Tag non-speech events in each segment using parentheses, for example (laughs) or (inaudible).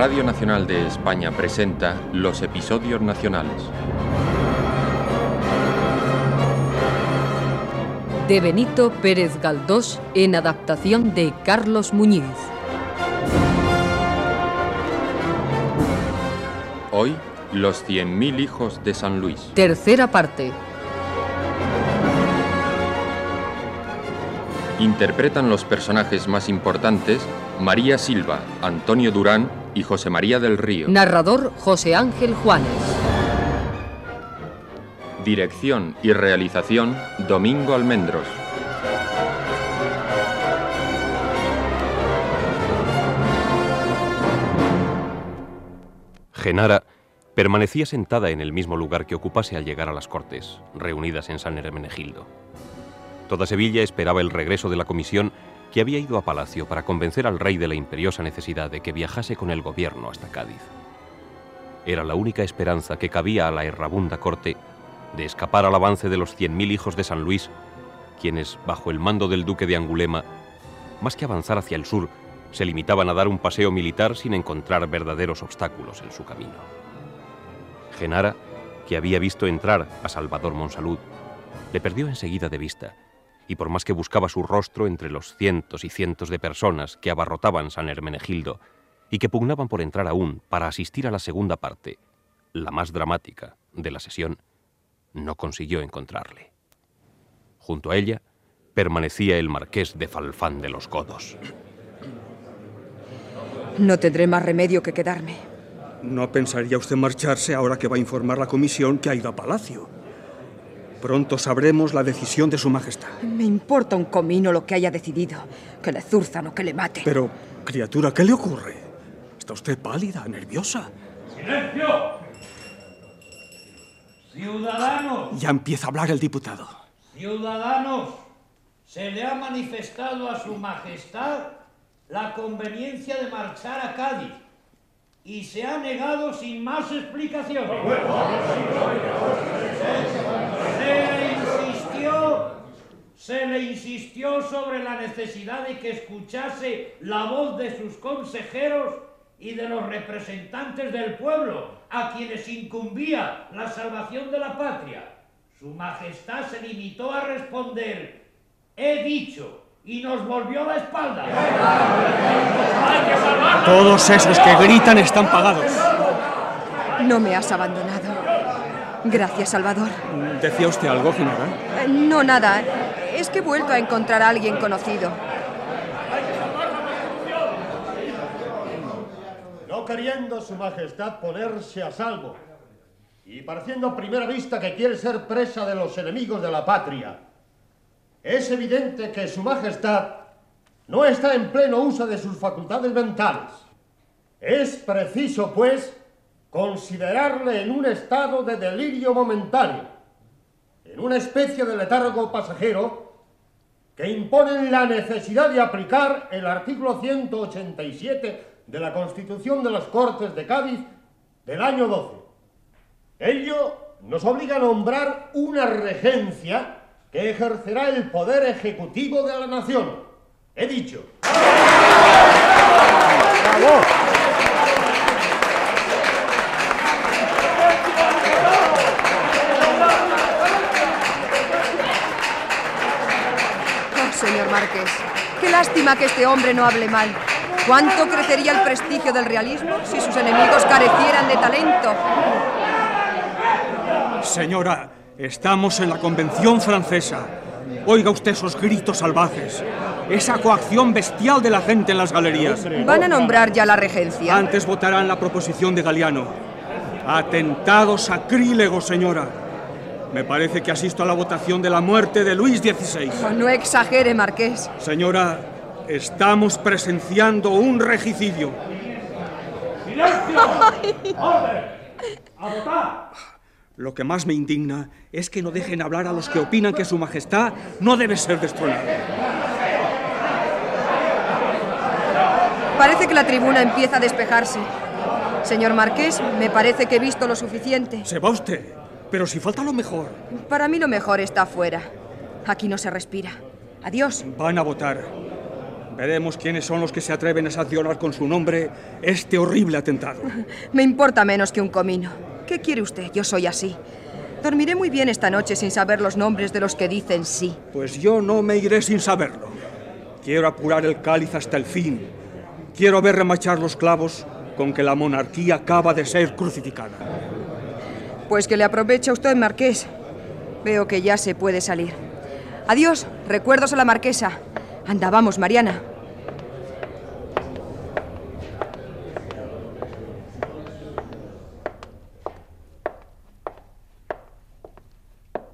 Radio Nacional de España presenta los episodios nacionales. De Benito Pérez Galdós en adaptación de Carlos Muñiz. Hoy, los 100.000 hijos de San Luis. Tercera parte. Interpretan los personajes más importantes María Silva, Antonio Durán y José María del Río. Narrador José Ángel Juanes. Dirección y realización Domingo Almendros. Genara permanecía sentada en el mismo lugar que ocupase al llegar a las Cortes, reunidas en San Hermenegildo. Toda Sevilla esperaba el regreso de la comisión que había ido a Palacio para convencer al rey de la imperiosa necesidad de que viajase con el gobierno hasta Cádiz. Era la única esperanza que cabía a la errabunda corte de escapar al avance de los cien mil hijos de San Luis, quienes, bajo el mando del duque de Angulema, más que avanzar hacia el sur, se limitaban a dar un paseo militar sin encontrar verdaderos obstáculos en su camino. Genara, que había visto entrar a Salvador Monsalud, le perdió enseguida de vista y por más que buscaba su rostro entre los cientos y cientos de personas que abarrotaban San Hermenegildo y que pugnaban por entrar aún para asistir a la segunda parte, la más dramática, de la sesión, no consiguió encontrarle. Junto a ella permanecía el marqués de Falfán de los Godos. No tendré más remedio que quedarme. No pensaría usted marcharse ahora que va a informar la comisión que ha ido a Palacio. Pronto sabremos la decisión de Su Majestad. Me importa un comino lo que haya decidido. Que le zurzan o que le maten. Pero, criatura, ¿qué le ocurre? ¿Está usted pálida, nerviosa? ¡Silencio! ¡Ciudadanos! Ya empieza a hablar el diputado. ¡Ciudadanos! Se le ha manifestado a Su Majestad la conveniencia de marchar a Cádiz y se ha negado sin más explicaciones. Se le insistió, se le insistió sobre la necesidad de que escuchase la voz de sus consejeros y de los representantes del pueblo, a quienes incumbía la salvación de la patria. Su Majestad se limitó a responder, he dicho, y nos volvió la espalda. Todos esos que gritan están pagados. No me has abandonado. Gracias, Salvador. ¿Decía usted algo, general? Eh, No, nada. Es que he vuelto a encontrar a alguien conocido. No queriendo su majestad ponerse a salvo y pareciendo a primera vista que quiere ser presa de los enemigos de la patria, es evidente que su majestad no está en pleno uso de sus facultades mentales. Es preciso, pues, considerarle en un estado de delirio momentáneo, en una especie de letargo pasajero que imponen la necesidad de aplicar el artículo 187 de la Constitución de las Cortes de Cádiz del año 12. Ello nos obliga a nombrar una regencia que ejercerá el poder ejecutivo de la nación. He dicho. Oh, señor Marqués, qué lástima que este hombre no hable mal. ¿Cuánto crecería el prestigio del realismo si sus enemigos carecieran de talento? Señora, estamos en la Convención Francesa. Oiga usted esos gritos salvajes, esa coacción bestial de la gente en las galerías. ¿Van a nombrar ya la regencia? Antes votarán la proposición de Galiano. Atentado sacrílego, señora. Me parece que asisto a la votación de la muerte de Luis XVI. No exagere, Marqués. Señora, estamos presenciando un regicidio. ¡Silencio! ¡Orden! ¡A votar! Lo que más me indigna es que no dejen hablar a los que opinan que su majestad no debe ser destronada. Parece que la tribuna empieza a despejarse. Señor Marqués, me parece que he visto lo suficiente. Se va usted, pero si falta lo mejor. Para mí lo mejor está afuera. Aquí no se respira. Adiós. Van a votar. Veremos quiénes son los que se atreven a sancionar con su nombre este horrible atentado. (laughs) Me importa menos que un comino. ¿Qué quiere usted? Yo soy así. Dormiré muy bien esta noche sin saber los nombres de los que dicen sí. Pues yo no me iré sin saberlo. Quiero apurar el cáliz hasta el fin. Quiero ver remachar los clavos con que la monarquía acaba de ser crucificada. Pues que le aproveche a usted, marqués. Veo que ya se puede salir. Adiós, recuerdos a la marquesa. Anda, vamos, Mariana.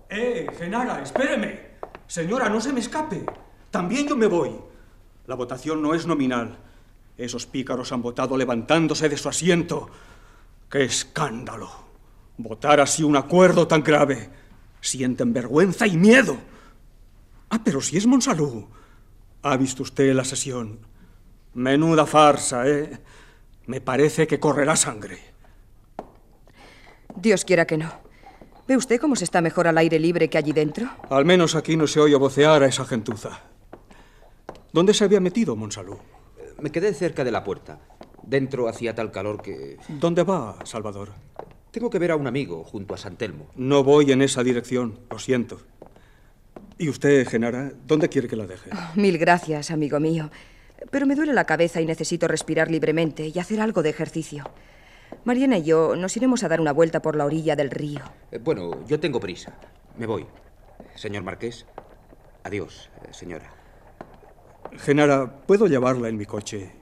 ¡Eh, Genara, espéreme! Señora, no se me escape. También yo me voy. La votación no es nominal. Esos pícaros han votado levantándose de su asiento. ¡Qué escándalo! Votar así un acuerdo tan grave. Sienten vergüenza y miedo. Ah, pero si es Monsalud. ¿Ha visto usted la sesión? Menuda farsa, ¿eh? Me parece que correrá sangre. Dios quiera que no. ¿Ve usted cómo se está mejor al aire libre que allí dentro? Al menos aquí no se oye vocear a esa gentuza. ¿Dónde se había metido, Monsalud? Me quedé cerca de la puerta. Dentro hacía tal calor que... ¿Dónde va, Salvador? Tengo que ver a un amigo junto a San Telmo. No voy en esa dirección, lo siento. ¿Y usted, Genara, dónde quiere que la deje? Oh, mil gracias, amigo mío. Pero me duele la cabeza y necesito respirar libremente y hacer algo de ejercicio. Mariana y yo nos iremos a dar una vuelta por la orilla del río. Eh, bueno, yo tengo prisa. Me voy. Señor Marqués. Adiós, eh, señora. Genara, ¿puedo llevarla en mi coche?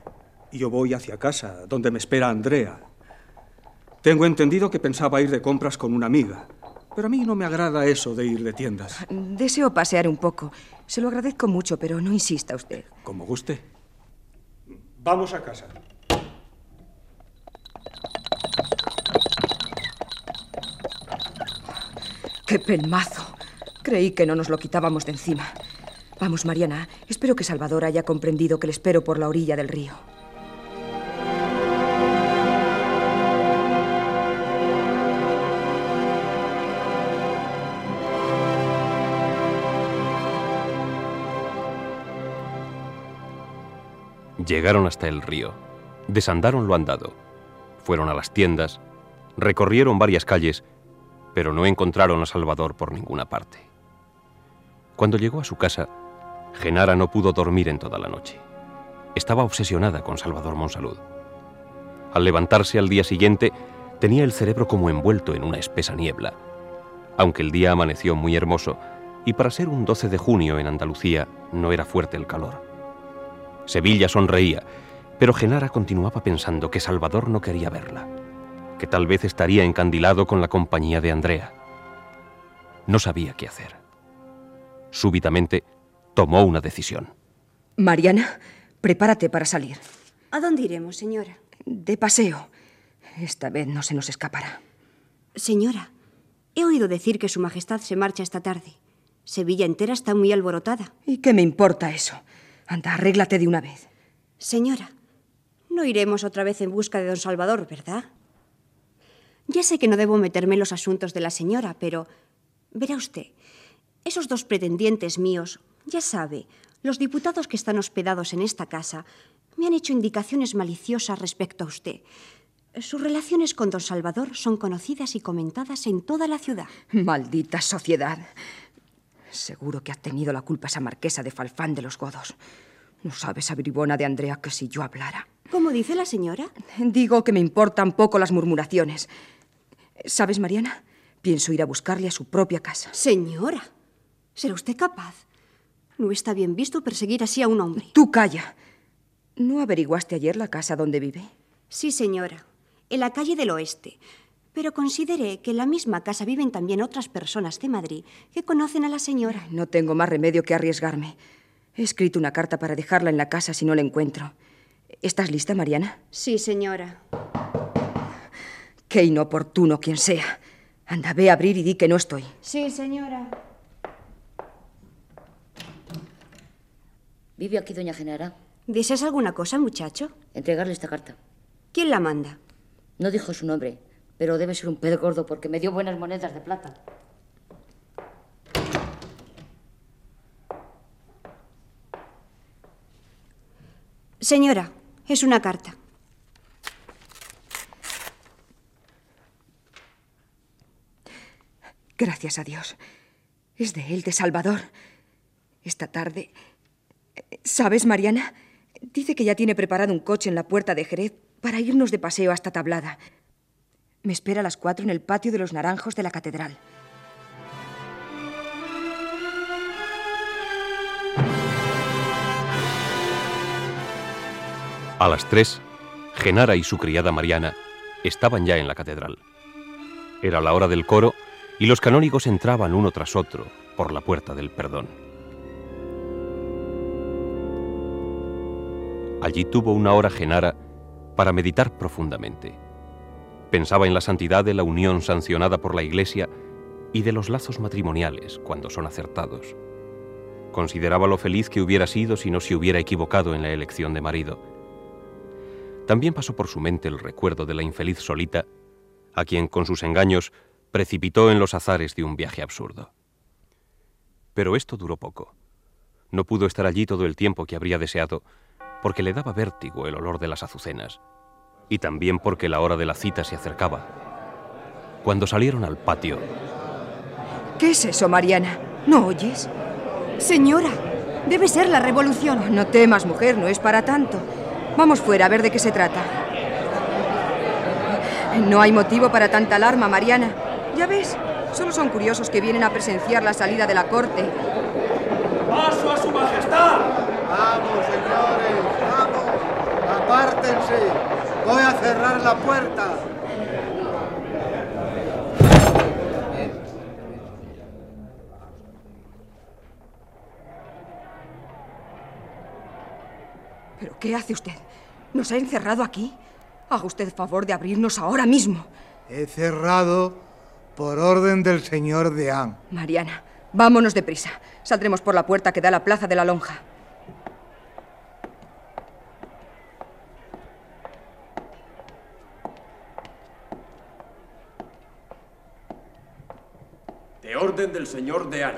Y yo voy hacia casa, donde me espera Andrea. Tengo entendido que pensaba ir de compras con una amiga. Pero a mí no me agrada eso de ir de tiendas. Deseo pasear un poco. Se lo agradezco mucho, pero no insista usted. Como guste. Vamos a casa. ¡Qué pelmazo! Creí que no nos lo quitábamos de encima. Vamos, Mariana. Espero que Salvador haya comprendido que le espero por la orilla del río. Llegaron hasta el río, desandaron lo andado, fueron a las tiendas, recorrieron varias calles, pero no encontraron a Salvador por ninguna parte. Cuando llegó a su casa, Genara no pudo dormir en toda la noche. Estaba obsesionada con Salvador Monsalud. Al levantarse al día siguiente, tenía el cerebro como envuelto en una espesa niebla. Aunque el día amaneció muy hermoso, y para ser un 12 de junio en Andalucía no era fuerte el calor. Sevilla sonreía, pero Genara continuaba pensando que Salvador no quería verla, que tal vez estaría encandilado con la compañía de Andrea. No sabía qué hacer. Súbitamente tomó una decisión. Mariana, prepárate para salir. ¿A dónde iremos, señora? De paseo. Esta vez no se nos escapará. Señora, he oído decir que Su Majestad se marcha esta tarde. Sevilla entera está muy alborotada. ¿Y qué me importa eso? Anda, arréglate de una vez. Señora, no iremos otra vez en busca de don Salvador, ¿verdad? Ya sé que no debo meterme en los asuntos de la señora, pero verá usted, esos dos pretendientes míos, ya sabe, los diputados que están hospedados en esta casa, me han hecho indicaciones maliciosas respecto a usted. Sus relaciones con don Salvador son conocidas y comentadas en toda la ciudad. Maldita sociedad. Seguro que ha tenido la culpa esa marquesa de Falfán de los Godos. No sabes, bribona de Andrea, que si yo hablara. ¿Cómo dice la señora? Digo que me importan poco las murmuraciones. ¿Sabes, Mariana? Pienso ir a buscarle a su propia casa. Señora, ¿será usted capaz? No está bien visto perseguir así a un hombre. Tú calla. ¿No averiguaste ayer la casa donde vive? Sí, señora. En la calle del oeste. Pero consideré que en la misma casa viven también otras personas de Madrid que conocen a la señora. No tengo más remedio que arriesgarme. He escrito una carta para dejarla en la casa si no la encuentro. ¿Estás lista, Mariana? Sí, señora. Qué inoportuno quien sea. Anda, ve a abrir y di que no estoy. Sí, señora. ¿Vive aquí doña Genara? ¿Deseas alguna cosa, muchacho? Entregarle esta carta. ¿Quién la manda? No dijo su nombre, pero debe ser un pez gordo porque me dio buenas monedas de plata. Señora, es una carta. Gracias a Dios. Es de él, de Salvador. Esta tarde... ¿Sabes, Mariana? Dice que ya tiene preparado un coche en la puerta de Jerez para irnos de paseo hasta Tablada. Me espera a las cuatro en el patio de los naranjos de la catedral. A las tres, Genara y su criada Mariana estaban ya en la catedral. Era la hora del coro y los canónigos entraban uno tras otro por la puerta del perdón. Allí tuvo una hora Genara para meditar profundamente. Pensaba en la santidad de la unión sancionada por la Iglesia y de los lazos matrimoniales cuando son acertados. Consideraba lo feliz que hubiera sido si no se hubiera equivocado en la elección de marido. También pasó por su mente el recuerdo de la infeliz Solita, a quien con sus engaños precipitó en los azares de un viaje absurdo. Pero esto duró poco. No pudo estar allí todo el tiempo que habría deseado, porque le daba vértigo el olor de las azucenas, y también porque la hora de la cita se acercaba. Cuando salieron al patio... ¿Qué es eso, Mariana? ¿No oyes? Señora, debe ser la revolución. No temas, mujer, no es para tanto. Vamos fuera a ver de qué se trata. No hay motivo para tanta alarma, Mariana. Ya ves, solo son curiosos que vienen a presenciar la salida de la corte. ¡Paso a su majestad! Vamos, señores, vamos. Apártense. Voy a cerrar la puerta. ¿Pero qué hace usted? ¿Nos ha encerrado aquí? Haga usted favor de abrirnos ahora mismo. He cerrado por orden del señor Deán. Mariana, vámonos deprisa. Saldremos por la puerta que da a la plaza de la lonja. De orden del señor Deán.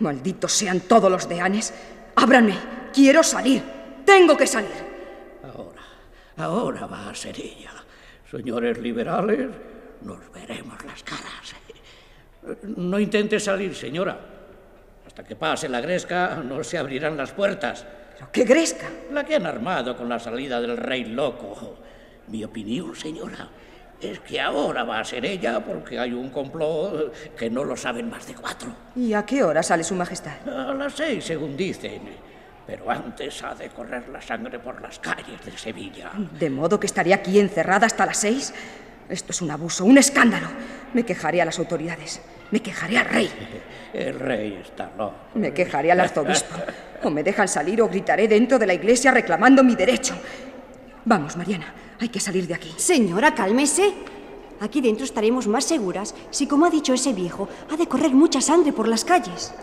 Malditos sean todos los deanes. Ábranme. Quiero salir. Tengo que salir. Ahora, ahora va a ser ella. Señores liberales, nos veremos las caras. No intente salir, señora. Hasta que pase la gresca no se abrirán las puertas. ¿Pero qué gresca? La que han armado con la salida del rey loco. Mi opinión, señora, es que ahora va a ser ella porque hay un complot que no lo saben más de cuatro. ¿Y a qué hora sale su majestad? A las seis, según dicen. Pero antes ha de correr la sangre por las calles de Sevilla. ¿De modo que estaré aquí encerrada hasta las seis? Esto es un abuso, un escándalo. Me quejaré a las autoridades. Me quejaré al rey. (laughs) El rey está loco. Me quejaré al arzobispo. O me dejan salir o gritaré dentro de la iglesia reclamando mi derecho. Vamos, Mariana, hay que salir de aquí. Señora, cálmese. Aquí dentro estaremos más seguras si, como ha dicho ese viejo, ha de correr mucha sangre por las calles.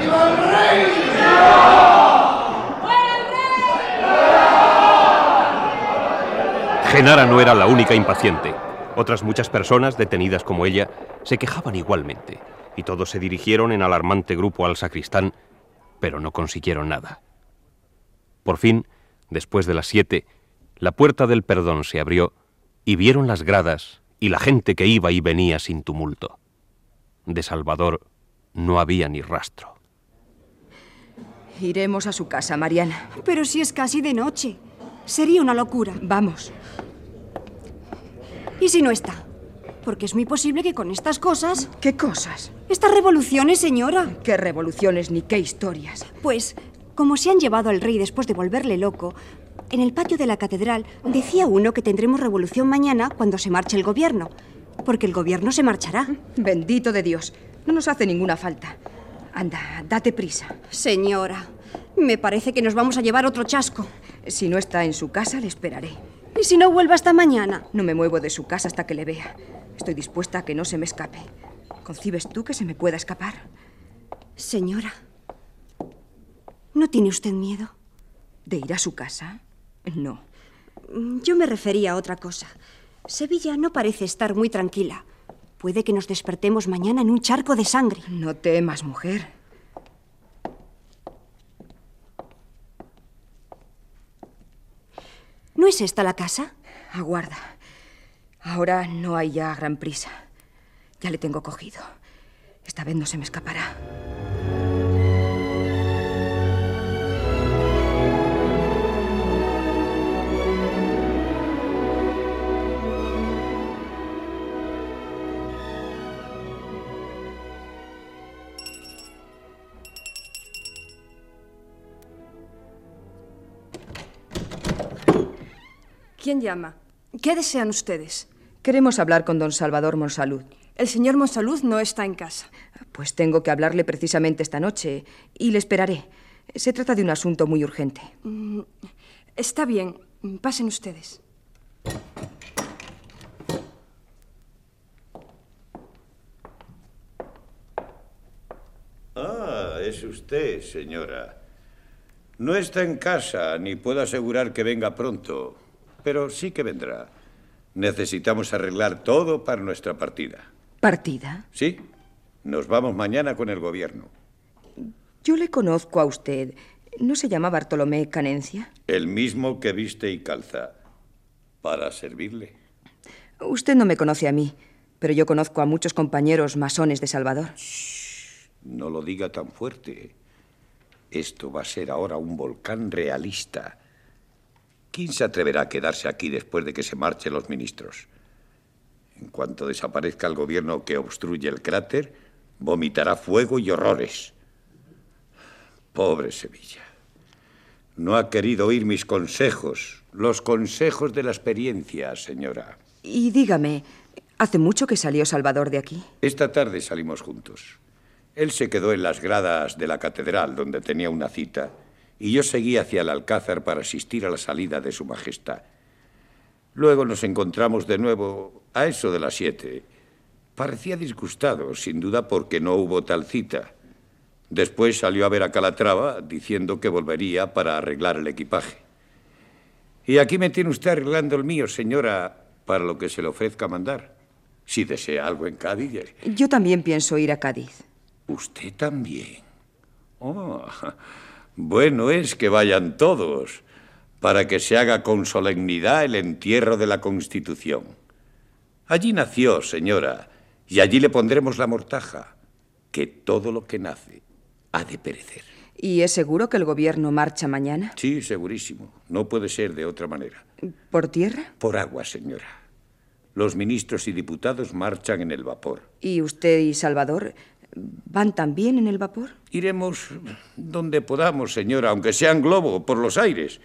¡Viva el rey! Genara no era la única impaciente. Otras muchas personas, detenidas como ella, se quejaban igualmente, y todos se dirigieron en alarmante grupo al sacristán, pero no consiguieron nada. Por fin, después de las siete, la puerta del perdón se abrió y vieron las gradas y la gente que iba y venía sin tumulto. De Salvador no había ni rastro. Iremos a su casa, Mariana. Pero si es casi de noche. Sería una locura. Vamos. ¿Y si no está? Porque es muy posible que con estas cosas... ¿Qué cosas? Estas revoluciones, señora. ¿Qué revoluciones ni qué historias? Pues, como se han llevado al rey después de volverle loco, en el patio de la catedral decía uno que tendremos revolución mañana cuando se marche el gobierno. Porque el gobierno se marchará. Bendito de Dios. No nos hace ninguna falta. Anda, date prisa. Señora, me parece que nos vamos a llevar otro chasco. Si no está en su casa, le esperaré. ¿Y si no vuelve hasta mañana? No me muevo de su casa hasta que le vea. Estoy dispuesta a que no se me escape. ¿Concibes tú que se me pueda escapar? Señora, ¿no tiene usted miedo? ¿De ir a su casa? No. Yo me refería a otra cosa. Sevilla no parece estar muy tranquila. Puede que nos despertemos mañana en un charco de sangre. No temas, mujer. Es esta la casa? Aguarda. Ahora no hay ya gran prisa. Ya le tengo cogido. Esta vez no se me escapará. ¿Quién llama? ¿Qué desean ustedes? Queremos hablar con don Salvador Monsalud. El señor Monsalud no está en casa. Pues tengo que hablarle precisamente esta noche y le esperaré. Se trata de un asunto muy urgente. Mm, está bien. Pasen ustedes. Ah, es usted, señora. No está en casa, ni puedo asegurar que venga pronto, pero sí que vendrá. Necesitamos arreglar todo para nuestra partida. ¿Partida? Sí. Nos vamos mañana con el gobierno. Yo le conozco a usted. ¿No se llama Bartolomé Canencia? El mismo que viste y calza. Para servirle. Usted no me conoce a mí, pero yo conozco a muchos compañeros masones de Salvador. No lo diga tan fuerte. Esto va a ser ahora un volcán realista. ¿Quién se atreverá a quedarse aquí después de que se marchen los ministros? En cuanto desaparezca el gobierno que obstruye el cráter, vomitará fuego y horrores. Pobre Sevilla. No ha querido oír mis consejos, los consejos de la experiencia, señora. Y dígame, ¿hace mucho que salió Salvador de aquí? Esta tarde salimos juntos. Él se quedó en las gradas de la catedral donde tenía una cita y yo seguí hacia el alcázar para asistir a la salida de Su Majestad. Luego nos encontramos de nuevo a eso de las siete. Parecía disgustado, sin duda porque no hubo tal cita. Después salió a ver a Calatrava diciendo que volvería para arreglar el equipaje. Y aquí me tiene usted arreglando el mío, señora, para lo que se le ofrezca mandar. Si desea algo en Cádiz. Yo también pienso ir a Cádiz. ¿Usted también? Oh, bueno es que vayan todos, para que se haga con solemnidad el entierro de la Constitución. Allí nació, señora, y allí le pondremos la mortaja, que todo lo que nace ha de perecer. ¿Y es seguro que el gobierno marcha mañana? Sí, segurísimo. No puede ser de otra manera. ¿Por tierra? Por agua, señora. Los ministros y diputados marchan en el vapor. ¿Y usted y Salvador van también en el vapor? Iremos donde podamos, señora, aunque sea en globo, por los aires.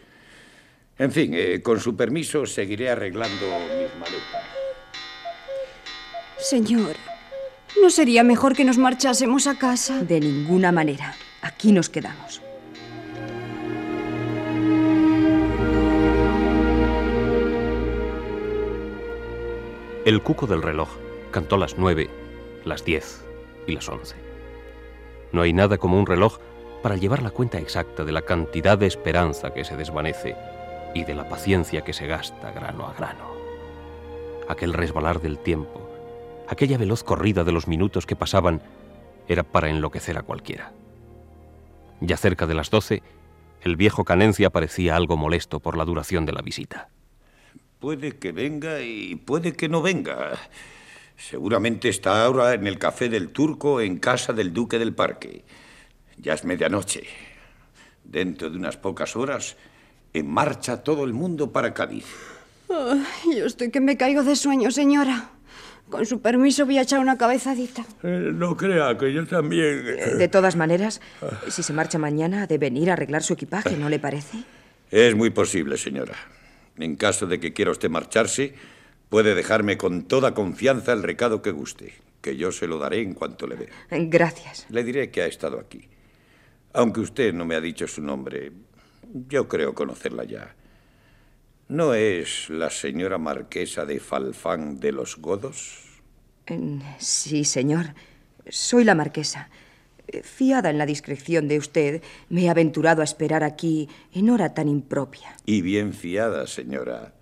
En fin, eh, con su permiso seguiré arreglando mis maletas. Señor, ¿no sería mejor que nos marchásemos a casa? De ninguna manera. Aquí nos quedamos. El cuco del reloj cantó las nueve, las diez y las once. No hay nada como un reloj para llevar la cuenta exacta de la cantidad de esperanza que se desvanece y de la paciencia que se gasta grano a grano. Aquel resbalar del tiempo, aquella veloz corrida de los minutos que pasaban, era para enloquecer a cualquiera. Ya cerca de las doce, el viejo Canencia parecía algo molesto por la duración de la visita. Puede que venga y puede que no venga. Seguramente está ahora en el café del turco en casa del duque del parque. Ya es medianoche. Dentro de unas pocas horas, en marcha todo el mundo para Cádiz. yo estoy que me caigo de sueño, señora. Con su permiso voy a echar una cabezadita. Eh, no crea que yo también. Eh, de todas maneras, si se marcha mañana, debe venir a arreglar su equipaje, ¿no le parece? Es muy posible, señora. En caso de que quiera usted marcharse, puede dejarme con toda confianza el recado que guste, que yo se lo daré en cuanto le vea. Gracias. Le diré que ha estado aquí. Aunque usted no me ha dicho su nombre, yo creo conocerla ya. ¿No es la señora marquesa de Falfán de los Godos? Sí, señor. Soy la marquesa. Fiada en la discreción de usted, me he aventurado a esperar aquí en hora tan impropia. Y bien fiada, señora,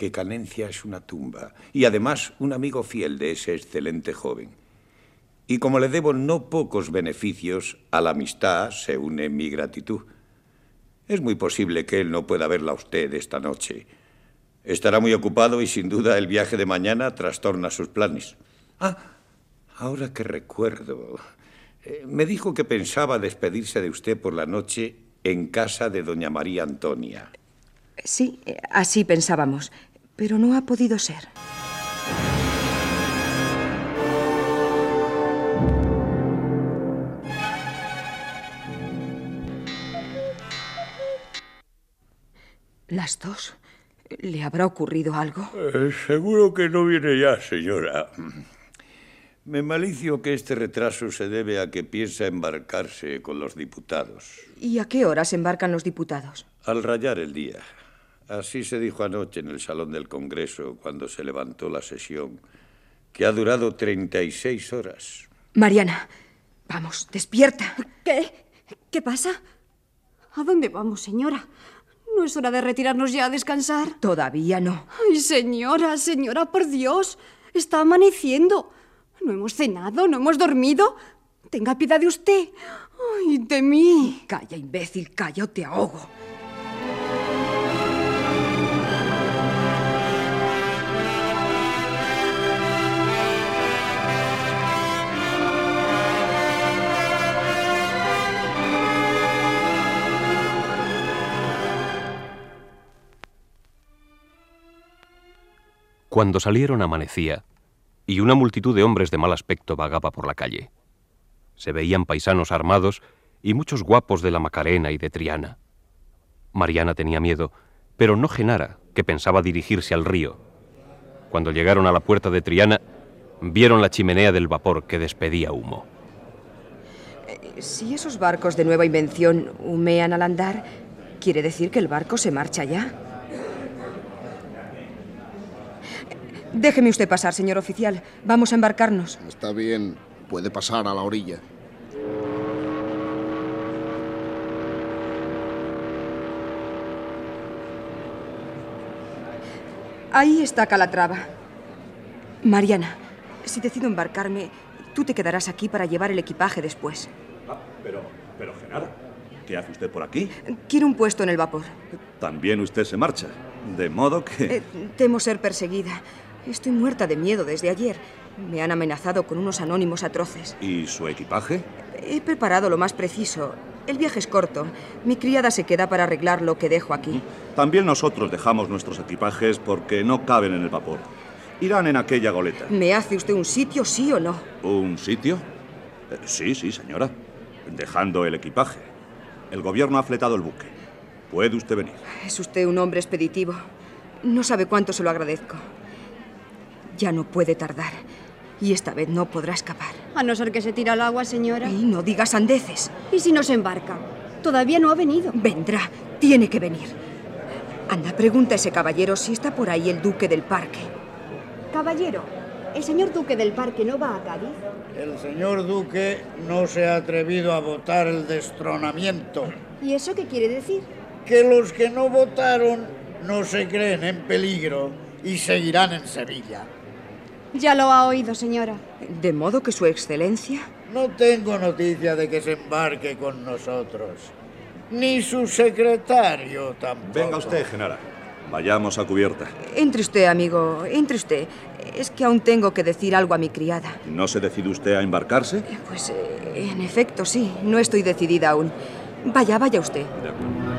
que Canencia es una tumba y además un amigo fiel de ese excelente joven. Y como le debo no pocos beneficios, a la amistad se une mi gratitud. Es muy posible que él no pueda verla a usted esta noche, Estará muy ocupado y sin duda el viaje de mañana trastorna sus planes. Ah, ahora que recuerdo, eh, me dijo que pensaba despedirse de usted por la noche en casa de doña María Antonia. Sí, eh, así pensábamos, pero no ha podido ser. Las dos. ¿Le habrá ocurrido algo? Eh, seguro que no viene ya, señora. Me malicio que este retraso se debe a que piensa embarcarse con los diputados. ¿Y a qué horas embarcan los diputados? Al rayar el día. Así se dijo anoche en el Salón del Congreso cuando se levantó la sesión, que ha durado 36 horas. Mariana, vamos, despierta. ¿Qué? ¿Qué pasa? ¿A dónde vamos, señora? ¿No es hora de retirarnos ya a descansar? Todavía no. Ay, señora, señora, por Dios. Está amaneciendo. No hemos cenado, no hemos dormido. Tenga piedad de usted. Ay, de mí. Calla, imbécil, calla o te ahogo. Cuando salieron amanecía, y una multitud de hombres de mal aspecto vagaba por la calle. Se veían paisanos armados y muchos guapos de la Macarena y de Triana. Mariana tenía miedo, pero no Genara, que pensaba dirigirse al río. Cuando llegaron a la puerta de Triana, vieron la chimenea del vapor que despedía humo. Eh, si esos barcos de nueva invención humean al andar, quiere decir que el barco se marcha ya. Déjeme usted pasar, señor oficial. Vamos a embarcarnos. Está bien. Puede pasar a la orilla. Ahí está Calatrava. Mariana, si decido embarcarme, tú te quedarás aquí para llevar el equipaje después. Ah, pero, pero, Genara, ¿qué hace usted por aquí? Quiero un puesto en el vapor. También usted se marcha. De modo que... Eh, temo ser perseguida. Estoy muerta de miedo desde ayer. Me han amenazado con unos anónimos atroces. ¿Y su equipaje? He preparado lo más preciso. El viaje es corto. Mi criada se queda para arreglar lo que dejo aquí. También nosotros dejamos nuestros equipajes porque no caben en el vapor. Irán en aquella goleta. ¿Me hace usted un sitio, sí o no? ¿Un sitio? Eh, sí, sí, señora. Dejando el equipaje. El gobierno ha fletado el buque. Puede usted venir. Es usted un hombre expeditivo. No sabe cuánto se lo agradezco. Ya no puede tardar. Y esta vez no podrá escapar. A no ser que se tire al agua, señora. Y no digas andeces. ¿Y si no se embarca? Todavía no ha venido. Vendrá. Tiene que venir. Anda, pregunta a ese caballero si está por ahí el duque del parque. Caballero, ¿el señor duque del parque no va a Cádiz? El señor duque no se ha atrevido a votar el destronamiento. ¿Y eso qué quiere decir? Que los que no votaron no se creen en peligro y seguirán en Sevilla. Ya lo ha oído, señora. ¿De modo que su excelencia? No tengo noticia de que se embarque con nosotros. Ni su secretario tampoco. Venga usted, Genara. Vayamos a cubierta. Entre usted, amigo, entre usted. Es que aún tengo que decir algo a mi criada. ¿No se decide usted a embarcarse? Pues, eh, en efecto, sí. No estoy decidida aún. Vaya, vaya usted. De acuerdo.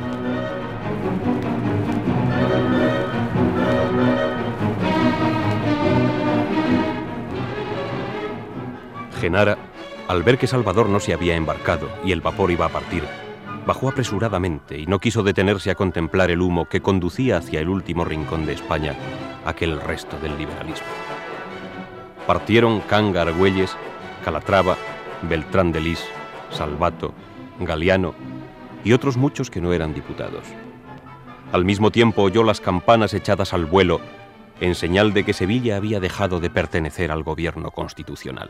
Genara, al ver que Salvador no se había embarcado y el vapor iba a partir, bajó apresuradamente y no quiso detenerse a contemplar el humo que conducía hacia el último rincón de España, aquel resto del liberalismo. Partieron Canga Argüelles, Calatrava, Beltrán de Lis, Salvato, Galeano y otros muchos que no eran diputados. Al mismo tiempo oyó las campanas echadas al vuelo en señal de que Sevilla había dejado de pertenecer al gobierno constitucional.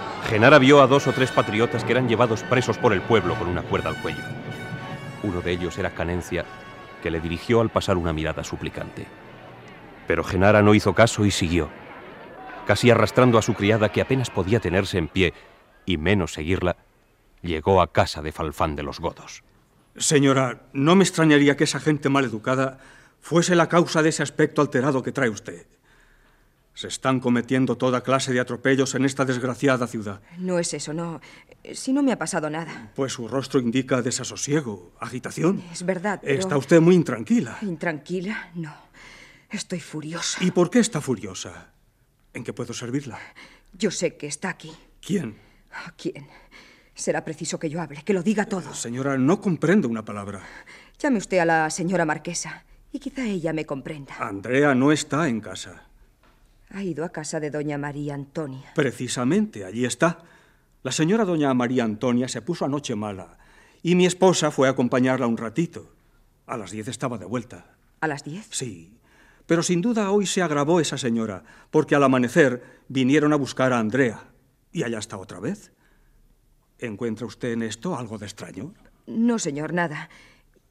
Genara vio a dos o tres patriotas que eran llevados presos por el pueblo con una cuerda al cuello. Uno de ellos era Canencia, que le dirigió al pasar una mirada suplicante. Pero Genara no hizo caso y siguió, casi arrastrando a su criada que apenas podía tenerse en pie, y menos seguirla, llegó a casa de Falfán de los Godos. Señora, no me extrañaría que esa gente mal educada fuese la causa de ese aspecto alterado que trae usted. Se están cometiendo toda clase de atropellos en esta desgraciada ciudad. No es eso, no. Si no me ha pasado nada. Pues su rostro indica desasosiego, agitación. Es verdad. Pero... Está usted muy intranquila. ¿Intranquila? No. Estoy furiosa. ¿Y por qué está furiosa? ¿En qué puedo servirla? Yo sé que está aquí. ¿Quién? ¿Quién? Será preciso que yo hable, que lo diga todo. Señora, no comprendo una palabra. Llame usted a la señora marquesa y quizá ella me comprenda. Andrea no está en casa. Ha ido a casa de doña María Antonia. Precisamente, allí está. La señora doña María Antonia se puso anoche mala y mi esposa fue a acompañarla un ratito. A las diez estaba de vuelta. ¿A las diez? Sí. Pero sin duda hoy se agravó esa señora, porque al amanecer vinieron a buscar a Andrea. Y allá está otra vez. ¿Encuentra usted en esto algo de extraño? No, señor, nada.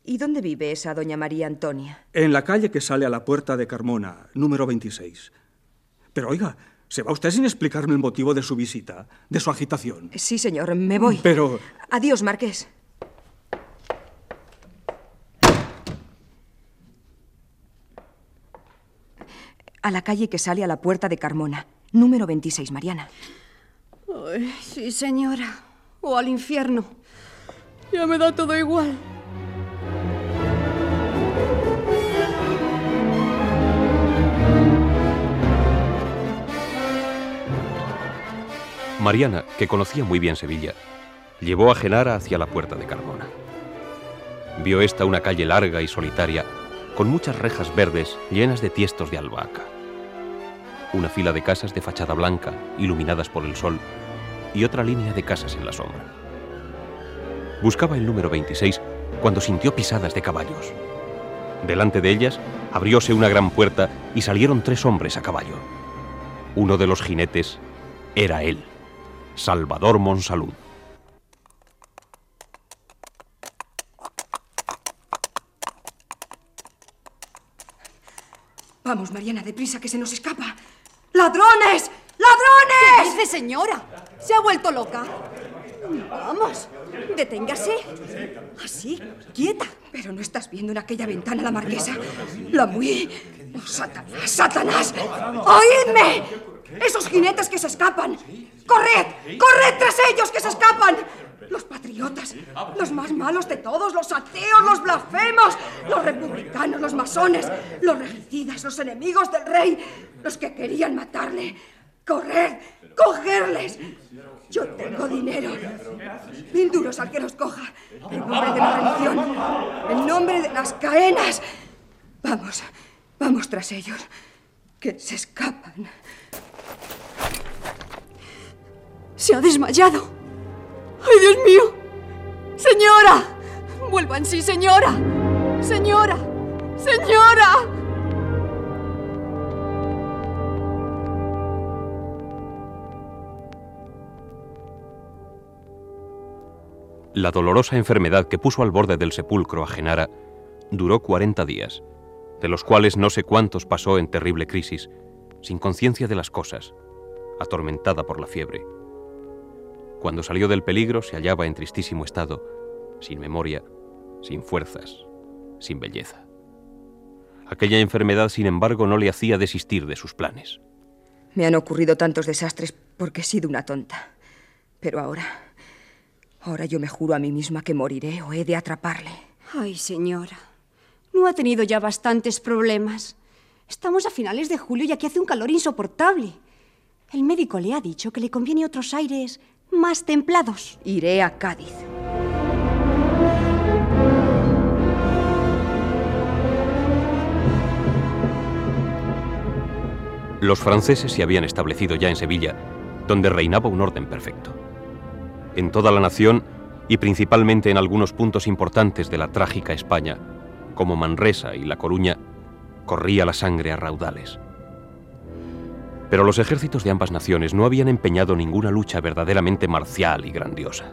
¿Y dónde vive esa doña María Antonia? En la calle que sale a la puerta de Carmona, número 26. Pero oiga, ¿se va usted sin explicarme el motivo de su visita, de su agitación? Sí, señor, me voy. Pero... Adiós, Marqués. A la calle que sale a la puerta de Carmona, número 26, Mariana. Ay, sí, señora. O al infierno. Ya me da todo igual. Mariana, que conocía muy bien Sevilla, llevó a Genara hacia la puerta de Carmona. Vio esta una calle larga y solitaria, con muchas rejas verdes llenas de tiestos de albahaca. Una fila de casas de fachada blanca, iluminadas por el sol, y otra línea de casas en la sombra. Buscaba el número 26 cuando sintió pisadas de caballos. Delante de ellas abrióse una gran puerta y salieron tres hombres a caballo. Uno de los jinetes era él, Salvador Monsalud. Vamos, Mariana, deprisa, que se nos escapa. ¡Ladrones! ¡Ladrones! ¿Qué dice, señora? ¿Se ha vuelto loca? Vamos, deténgase. Así, quieta. Pero no estás viendo en aquella ventana la marquesa. La muy... Oh, ¡Satanás! ¡Satanás! ¡Oídme! ¡Esos jinetes que se escapan! ¡Corred! ¡Corred tras ellos que se escapan! Los patriotas, los más malos de todos, los ateos, los blasfemos, los republicanos, los masones, los regicidas, los enemigos del rey, los que querían matarle. ¡Corred! ¡Cogerles! Yo tengo dinero. Mil duros al que los coja. En nombre de la religión. En nombre de las caenas. Vamos, vamos tras ellos. Que se escapan. Se ha desmayado. ¡Ay, Dios mío! ¡Señora! ¡Vuelvan, sí, señora! ¡Señora! ¡Señora! La dolorosa enfermedad que puso al borde del sepulcro a Genara duró 40 días, de los cuales no sé cuántos pasó en terrible crisis, sin conciencia de las cosas, atormentada por la fiebre. Cuando salió del peligro se hallaba en tristísimo estado, sin memoria, sin fuerzas, sin belleza. Aquella enfermedad, sin embargo, no le hacía desistir de sus planes. Me han ocurrido tantos desastres porque he sido una tonta. Pero ahora... Ahora yo me juro a mí misma que moriré o he de atraparle. Ay, señora. No ha tenido ya bastantes problemas. Estamos a finales de julio y aquí hace un calor insoportable. El médico le ha dicho que le conviene otros aires más templados. Iré a Cádiz. Los franceses se habían establecido ya en Sevilla, donde reinaba un orden perfecto. En toda la nación, y principalmente en algunos puntos importantes de la trágica España, como Manresa y La Coruña, corría la sangre a raudales. Pero los ejércitos de ambas naciones no habían empeñado ninguna lucha verdaderamente marcial y grandiosa.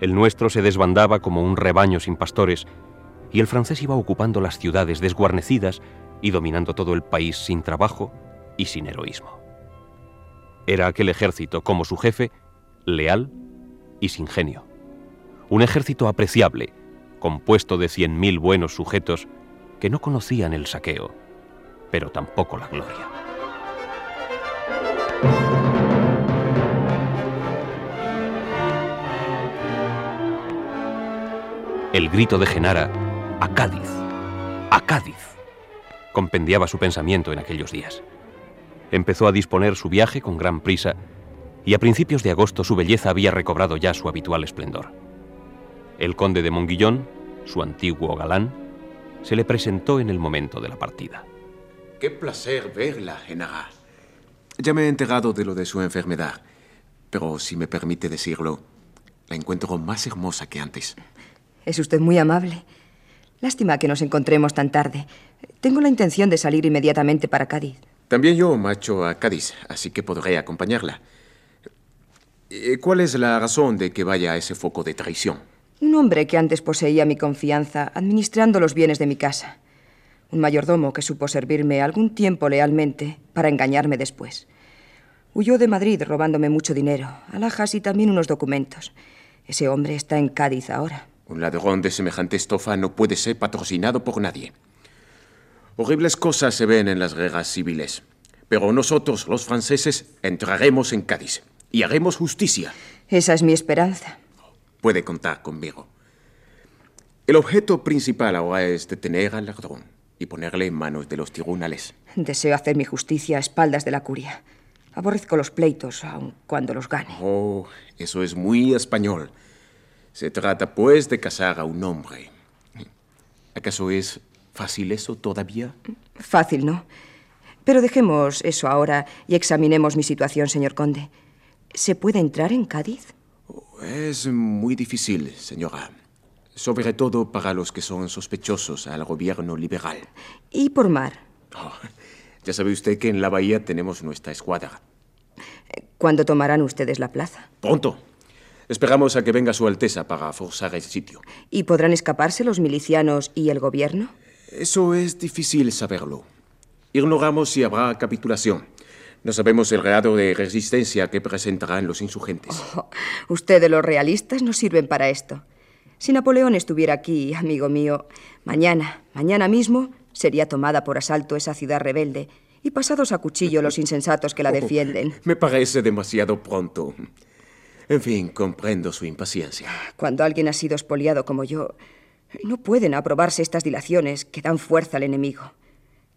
El nuestro se desbandaba como un rebaño sin pastores y el francés iba ocupando las ciudades desguarnecidas y dominando todo el país sin trabajo y sin heroísmo. Era aquel ejército, como su jefe, leal y sin genio. Un ejército apreciable, compuesto de cien mil buenos sujetos que no conocían el saqueo, pero tampoco la gloria. El grito de Genara, a Cádiz, a Cádiz, compendiaba su pensamiento en aquellos días. Empezó a disponer su viaje con gran prisa y a principios de agosto su belleza había recobrado ya su habitual esplendor. El conde de Monguillón, su antiguo galán, se le presentó en el momento de la partida. Qué placer verla, Genara. Ya me he enterado de lo de su enfermedad, pero si me permite decirlo, la encuentro más hermosa que antes. Es usted muy amable. Lástima que nos encontremos tan tarde. Tengo la intención de salir inmediatamente para Cádiz. También yo marcho a Cádiz, así que podré acompañarla. Eh, ¿Cuál es la razón de que vaya a ese foco de traición? Un hombre que antes poseía mi confianza, administrando los bienes de mi casa. Un mayordomo que supo servirme algún tiempo lealmente para engañarme después. Huyó de Madrid robándome mucho dinero, alhajas y también unos documentos. Ese hombre está en Cádiz ahora. Un ladrón de semejante estofa no puede ser patrocinado por nadie. Horribles cosas se ven en las guerras civiles, pero nosotros, los franceses, entraremos en Cádiz y haremos justicia. Esa es mi esperanza. Puede contar conmigo. El objeto principal ahora es detener al ladrón y ponerle en manos de los tribunales. Deseo hacer mi justicia a espaldas de la curia. Aborrezco los pleitos, aun cuando los gane. Oh, eso es muy español. Se trata, pues, de casar a un hombre. ¿Acaso es fácil eso todavía? Fácil, ¿no? Pero dejemos eso ahora y examinemos mi situación, señor conde. ¿Se puede entrar en Cádiz? Es muy difícil, señora. Sobre todo para los que son sospechosos al gobierno liberal. ¿Y por mar? Oh, ya sabe usted que en la bahía tenemos nuestra escuadra. ¿Cuándo tomarán ustedes la plaza? Pronto. Esperamos a que venga Su Alteza para forzar el sitio. ¿Y podrán escaparse los milicianos y el gobierno? Eso es difícil saberlo. Ignoramos si habrá capitulación. No sabemos el grado de resistencia que presentarán los insurgentes. Oh, ustedes, los realistas, no sirven para esto. Si Napoleón estuviera aquí, amigo mío, mañana, mañana mismo, sería tomada por asalto esa ciudad rebelde y pasados a cuchillo los insensatos que la (laughs) defienden. Oh, me parece demasiado pronto. En fin, comprendo su impaciencia. Cuando alguien ha sido expoliado como yo, no pueden aprobarse estas dilaciones que dan fuerza al enemigo.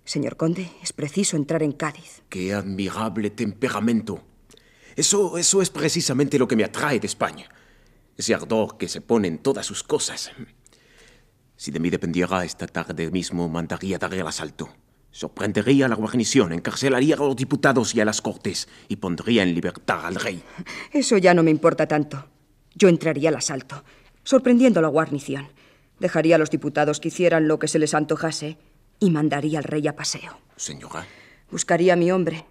Señor conde, es preciso entrar en Cádiz. Qué admirable temperamento. Eso, eso es precisamente lo que me atrae de España. Ese ardor que se pone en todas sus cosas. Si de mí dependiera, esta tarde mismo mandaría dar el asalto. Sorprendería a la guarnición, encarcelaría a los diputados y a las cortes y pondría en libertad al rey. Eso ya no me importa tanto. Yo entraría al asalto, sorprendiendo a la guarnición. Dejaría a los diputados que hicieran lo que se les antojase y mandaría al rey a paseo. Señora. Buscaría a mi hombre.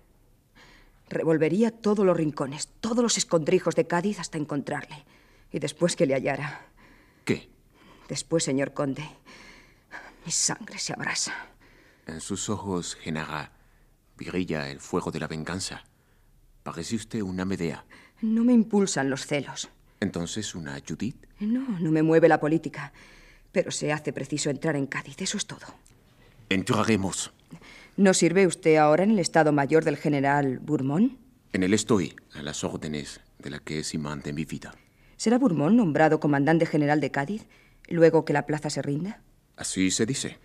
Revolvería todos los rincones, todos los escondrijos de Cádiz hasta encontrarle. Y después que le hallara. ¿Qué? Después, señor conde, mi sangre se abrasa. En sus ojos, Genara, brilla el fuego de la venganza. Parece usted una Medea. No me impulsan los celos. ¿Entonces una Judith? No, no me mueve la política. Pero se hace preciso entrar en Cádiz, eso es todo. Entraremos. ¿No sirve usted ahora en el Estado Mayor del general Bourmont? En él estoy, a las órdenes de la que es imán de mi vida. ¿Será Bourmont nombrado comandante general de Cádiz luego que la plaza se rinda? Así se dice.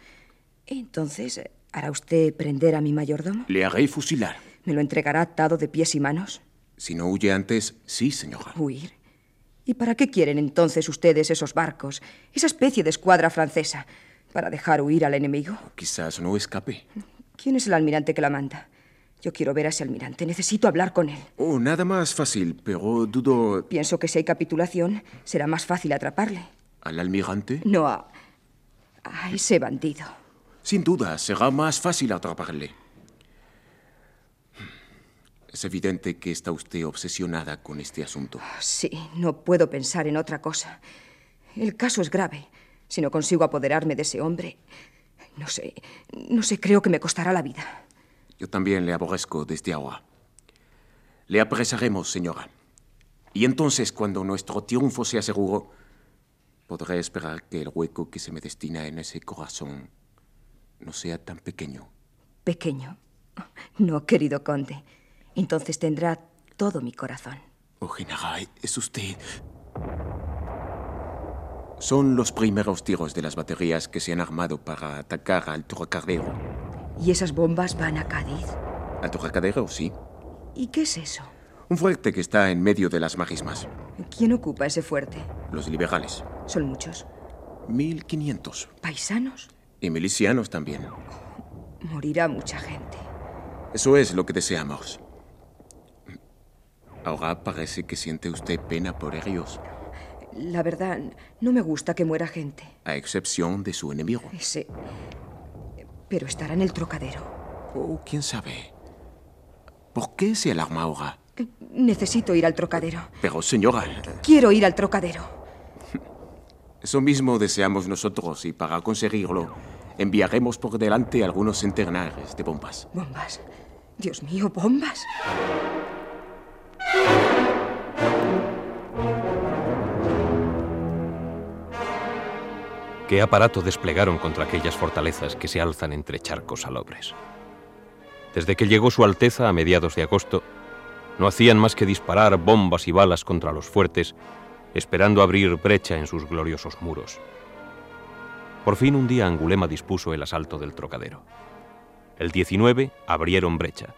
Entonces, ¿hará usted prender a mi mayordomo? Le haré fusilar. ¿Me lo entregará atado de pies y manos? Si no huye antes, sí, señora. ¿Huir? ¿Y para qué quieren entonces ustedes esos barcos, esa especie de escuadra francesa? ¿Para dejar huir al enemigo? Quizás no escape. ¿Quién es el almirante que la manda? Yo quiero ver a ese almirante. Necesito hablar con él. Oh, nada más fácil, pero dudo... Pienso que si hay capitulación, será más fácil atraparle. ¿Al almirante? No, a... a ese bandido. Sin duda, será más fácil atraparle. Es evidente que está usted obsesionada con este asunto. Sí, no puedo pensar en otra cosa. El caso es grave. Si no consigo apoderarme de ese hombre, no sé, no sé, creo que me costará la vida. Yo también le aborrezco desde ahora. Le apresaremos, señora. Y entonces, cuando nuestro triunfo sea seguro, podré esperar que el hueco que se me destina en ese corazón no sea tan pequeño. ¿Pequeño? No, querido conde. Entonces tendrá todo mi corazón. Oh, es usted. Son los primeros tiros de las baterías que se han armado para atacar al Trocadero. ¿Y esas bombas van a Cádiz? ¿Al Trocadero, sí? ¿Y qué es eso? Un fuerte que está en medio de las magismas. ¿Quién ocupa ese fuerte? Los liberales. Son muchos. 1500. ¿Paisanos? Y milicianos también. Morirá mucha gente. Eso es lo que deseamos. Ahora parece que siente usted pena por ellos. La verdad, no me gusta que muera gente. A excepción de su enemigo. Ese. Pero estará en el trocadero. Oh, quién sabe. ¿Por qué se alarma ahora? Necesito ir al trocadero. Pero, señora. Quiero ir al trocadero. (laughs) Eso mismo deseamos nosotros y para conseguirlo enviaremos por delante algunos centenares de bombas. ¿Bombas? Dios mío, bombas. ¿Qué aparato desplegaron contra aquellas fortalezas que se alzan entre charcos salobres? Desde que llegó Su Alteza a mediados de agosto, no hacían más que disparar bombas y balas contra los fuertes, esperando abrir brecha en sus gloriosos muros. Por fin un día Angulema dispuso el asalto del trocadero. El 19 abrieron brecha,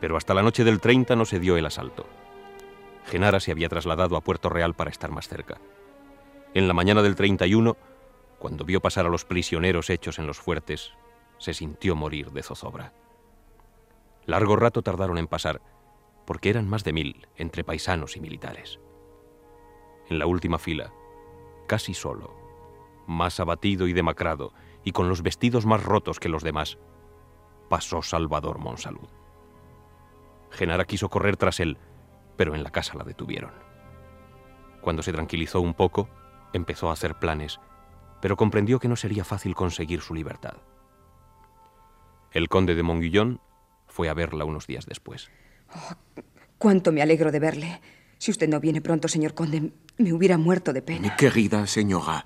pero hasta la noche del 30 no se dio el asalto. Genara se había trasladado a Puerto Real para estar más cerca. En la mañana del 31, cuando vio pasar a los prisioneros hechos en los fuertes, se sintió morir de zozobra. Largo rato tardaron en pasar, porque eran más de mil entre paisanos y militares. En la última fila, casi solo, más abatido y demacrado, y con los vestidos más rotos que los demás, pasó Salvador Monsalud. Genara quiso correr tras él, pero en la casa la detuvieron. Cuando se tranquilizó un poco, empezó a hacer planes pero comprendió que no sería fácil conseguir su libertad. El conde de Monguillón fue a verla unos días después. Oh, cuánto me alegro de verle. Si usted no viene pronto, señor conde, me hubiera muerto de pena. Mi querida señora,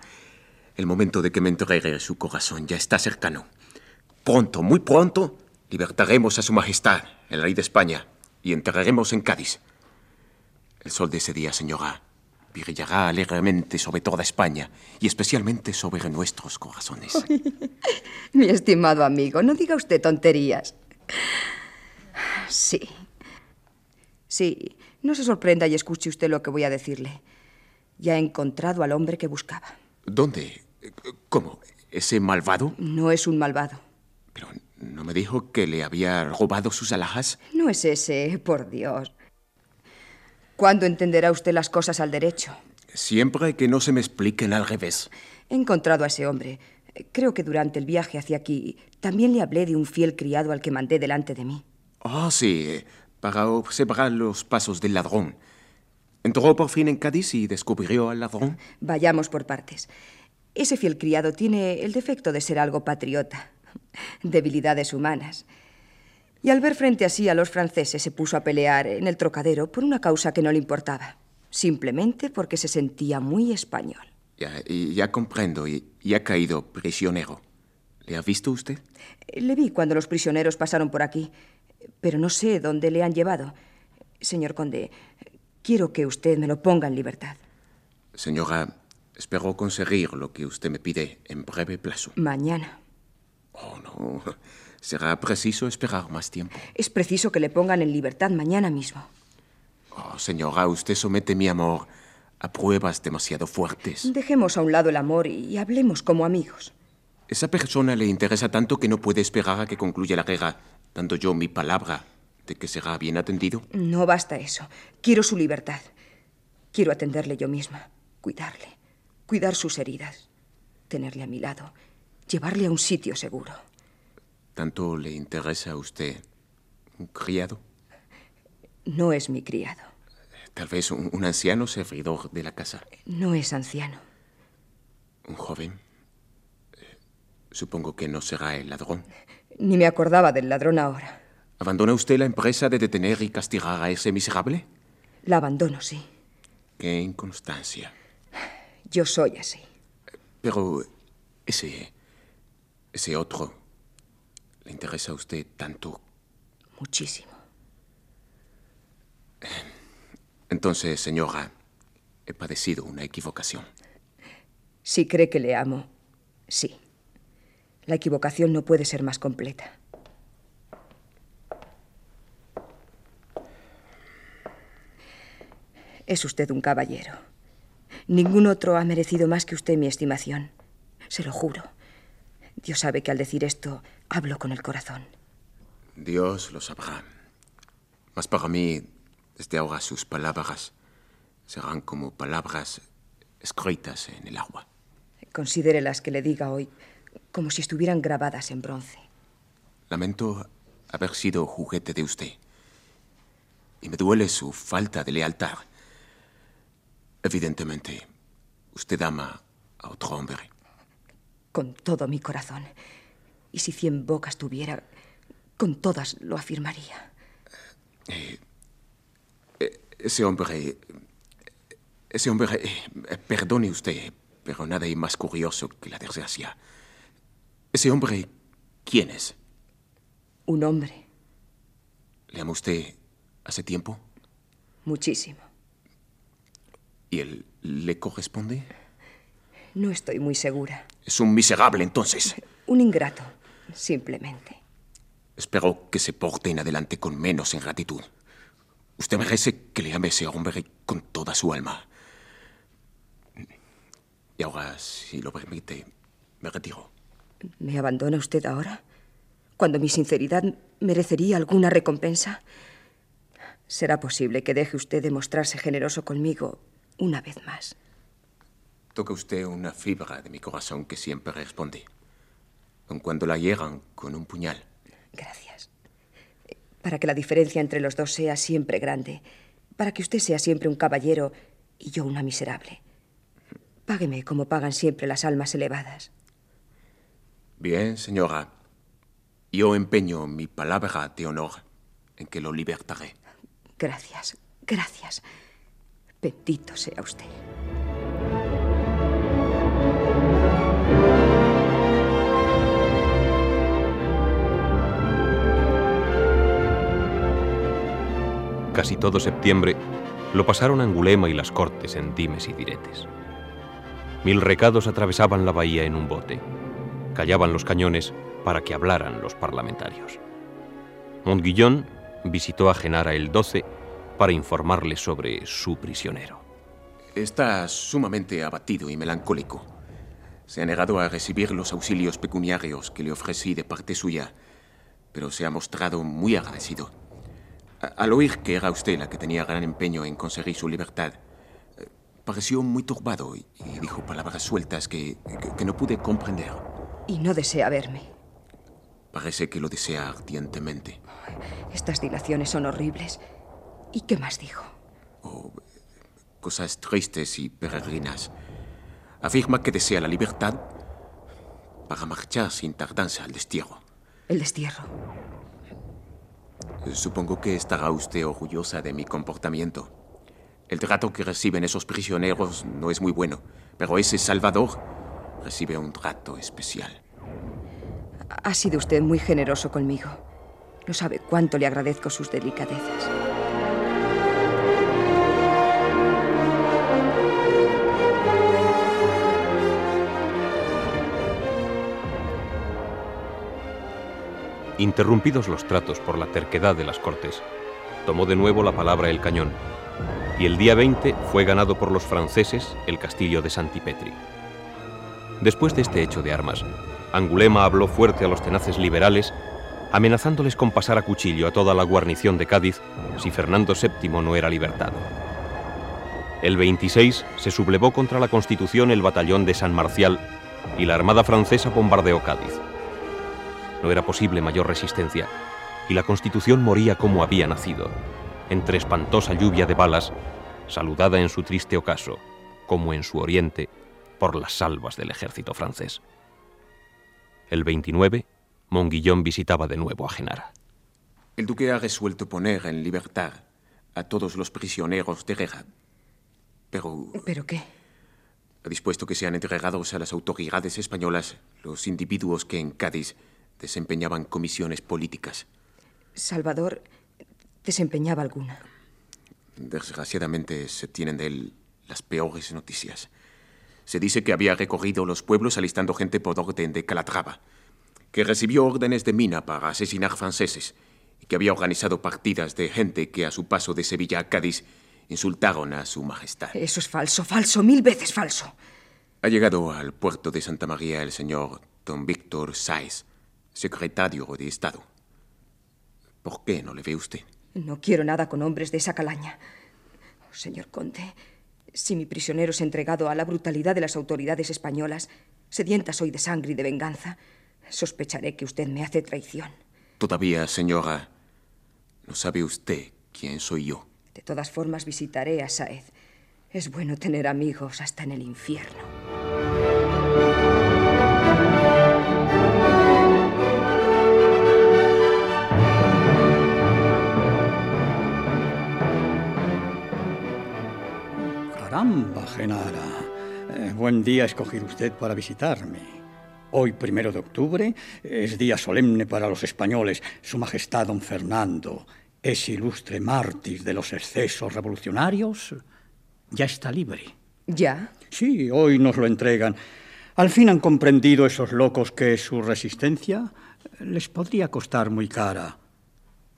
el momento de que me entregue su corazón ya está cercano. Pronto, muy pronto, libertaremos a su majestad, el rey de España, y enterraremos en Cádiz. El sol de ese día, señora, brillará alegremente sobre toda España y especialmente sobre nuestros corazones. (laughs) mi estimado amigo, no diga usted tonterías. Sí. Sí, no se sorprenda y escuche usted lo que voy a decirle. Ya he encontrado al hombre que buscaba. ¿Dónde? ¿Cómo? ¿Ese malvado? No es un malvado. Pero ¿no me dijo que le había robado sus alhajas? No es ese, por Dios. ¿Cuándo entenderá usted las cosas al derecho? Siempre que no se me expliquen al revés. He encontrado a ese hombre. Creo que durante el viaje hacia aquí también le hablé de un fiel criado al que mandé delante de mí. Ah, sí, para observar los pasos del ladrón. ¿Entró por fin en Cádiz y descubrió al ladrón? Vayamos por partes. Ese fiel criado tiene el defecto de ser algo patriota. Debilidades humanas y al ver frente a sí a los franceses se puso a pelear en el trocadero por una causa que no le importaba, simplemente porque se sentía muy español. Ya, ya comprendo, y, y ha caído prisionero. ¿Le ha visto usted? Le vi cuando los prisioneros pasaron por aquí, pero no sé dónde le han llevado. Señor conde, quiero que usted me lo ponga en libertad. Señora, espero conseguir lo que usted me pide en breve plazo. Mañana. Oh, no. Será preciso esperar más tiempo. Es preciso que le pongan en libertad mañana mismo. Oh, señora, usted somete mi amor a pruebas demasiado fuertes. Dejemos a un lado el amor y hablemos como amigos. Esa persona le interesa tanto que no puede esperar a que concluya la guerra, dando yo mi palabra de que será bien atendido. No basta eso. Quiero su libertad. Quiero atenderle yo misma, cuidarle, cuidar sus heridas, tenerle a mi lado, llevarle a un sitio seguro. ¿Tanto le interesa a usted un criado? No es mi criado. Tal vez un, un anciano servidor de la casa. No es anciano. Un joven. Eh, Supongo que no será el ladrón. Ni me acordaba del ladrón ahora. ¿Abandona usted la empresa de detener y castigar a ese miserable? La abandono, sí. Qué inconstancia. Yo soy así. Pero ese... ese otro... ¿Le interesa a usted tanto? Muchísimo. Entonces, señora, he padecido una equivocación. Si cree que le amo, sí. La equivocación no puede ser más completa. Es usted un caballero. Ningún otro ha merecido más que usted mi estimación. Se lo juro. Dios sabe que al decir esto hablo con el corazón. Dios lo sabrá. Mas para mí, desde ahora sus palabras serán como palabras escritas en el agua. Considere las que le diga hoy como si estuvieran grabadas en bronce. Lamento haber sido juguete de usted. Y me duele su falta de lealtad. Evidentemente, usted ama a otro hombre. Con todo mi corazón. Y si cien bocas tuviera, con todas lo afirmaría. Eh, ese hombre... Ese hombre... eh, perdone usted, pero nada hay más curioso que la desgracia. Ese hombre, ¿quién es? Un hombre. ¿Le ama usted hace tiempo? Muchísimo. ¿Y él le corresponde? No estoy muy segura. Es un miserable, entonces. Un ingrato, simplemente. Espero que se porte en adelante con menos ingratitud. Usted merece que le ame a ese hombre con toda su alma. Y ahora, si lo permite, me retiro. ¿Me abandona usted ahora? Cuando mi sinceridad merecería alguna recompensa. ¿Será posible que deje usted de mostrarse generoso conmigo una vez más? Toca usted una fibra de mi corazón que siempre responde, aun cuando la hieran con un puñal. Gracias. Para que la diferencia entre los dos sea siempre grande. Para que usted sea siempre un caballero y yo una miserable. Págueme como pagan siempre las almas elevadas. Bien, señora. Yo empeño mi palabra de honor en que lo libertaré. Gracias, gracias. Bendito sea usted. Casi todo septiembre lo pasaron Angulema y las cortes en dimes y diretes. Mil recados atravesaban la bahía en un bote. Callaban los cañones para que hablaran los parlamentarios. Montguillón visitó a Genara el 12 para informarle sobre su prisionero. Está sumamente abatido y melancólico. Se ha negado a recibir los auxilios pecuniarios que le ofrecí de parte suya, pero se ha mostrado muy agradecido. Al oír que era usted la que tenía gran empeño en conseguir su libertad, pareció muy turbado y, y dijo palabras sueltas que, que- que no pude comprender. Y no desea verme. Parece que lo desea ardientemente. Estas dilaciones son horribles. ¿Y qué más dijo? Cosas tristes y peregrinas. Afirma que desea la libertad para marchar sin tardanza al destierro. El destierro. Supongo que estará usted orgullosa de mi comportamiento. El trato que reciben esos prisioneros no es muy bueno, pero ese Salvador recibe un trato especial. Ha sido usted muy generoso conmigo. No sabe cuánto le agradezco sus delicadezas. Interrumpidos los tratos por la terquedad de las cortes, tomó de nuevo la palabra el cañón, y el día 20 fue ganado por los franceses el castillo de Santipetri. Después de este hecho de armas, Angulema habló fuerte a los tenaces liberales, amenazándoles con pasar a cuchillo a toda la guarnición de Cádiz si Fernando VII no era libertado. El 26 se sublevó contra la Constitución el batallón de San Marcial y la Armada francesa bombardeó Cádiz. No era posible mayor resistencia y la Constitución moría como había nacido, entre espantosa lluvia de balas, saludada en su triste ocaso, como en su oriente, por las salvas del ejército francés. El 29, Monguillón visitaba de nuevo a Genara. El duque ha resuelto poner en libertad a todos los prisioneros de guerra. Pero... ¿Pero qué? Ha dispuesto que sean entregados a las autoridades españolas los individuos que en Cádiz desempeñaban comisiones políticas. Salvador desempeñaba alguna. Desgraciadamente se tienen de él las peores noticias. Se dice que había recorrido los pueblos alistando gente por orden de Calatrava, que recibió órdenes de Mina para asesinar franceses y que había organizado partidas de gente que a su paso de Sevilla a Cádiz insultaron a su majestad. Eso es falso, falso, mil veces falso. Ha llegado al puerto de Santa María el señor don Víctor Sáez, secretario de Estado. ¿Por qué no le ve usted? No quiero nada con hombres de esa calaña. Oh, señor conde, si mi prisionero es entregado a la brutalidad de las autoridades españolas, sedienta soy de sangre y de venganza, sospecharé que usted me hace traición. Todavía, señora, no sabe usted quién soy yo. De todas formas, visitaré a Saez. Es bueno tener amigos hasta en el infierno. Caramba, Genara. Eh, buen día escogido usted para visitarme. Hoy, primero de octubre, es día solemne para los españoles. Su Majestad don Fernando, ese ilustre mártir de los excesos revolucionarios, ya está libre. ¿Ya? Sí, hoy nos lo entregan. Al fin han comprendido esos locos que su resistencia les podría costar muy cara.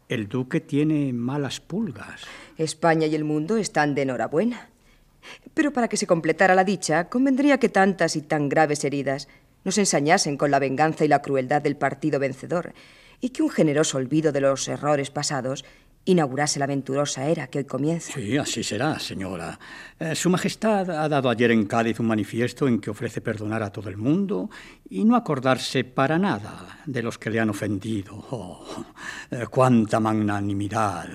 El duque tiene malas pulgas. España y el mundo están de enhorabuena. Pero para que se completara la dicha, convendría que tantas y tan graves heridas nos ensañasen con la venganza y la crueldad del partido vencedor, y que un generoso olvido de los errores pasados inaugurase la aventurosa era que hoy comienza. Sí, así será, señora. Eh, Su Majestad ha dado ayer en Cádiz un manifiesto en que ofrece perdonar a todo el mundo y no acordarse para nada de los que le han ofendido. Oh, eh, cuánta magnanimidad,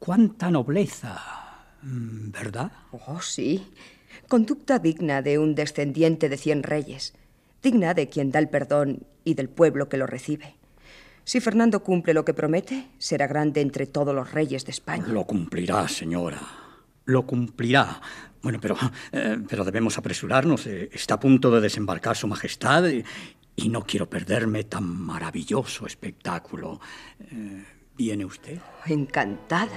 cuánta nobleza, ¿verdad? Oh, sí. Conducta digna de un descendiente de cien reyes, digna de quien da el perdón y del pueblo que lo recibe. Si Fernando cumple lo que promete, será grande entre todos los reyes de España. Lo cumplirá, señora. Lo cumplirá. Bueno, pero, eh, pero debemos apresurarnos. Eh, está a punto de desembarcar Su Majestad y, y no quiero perderme tan maravilloso espectáculo. Eh, ¿Viene usted? Encantada.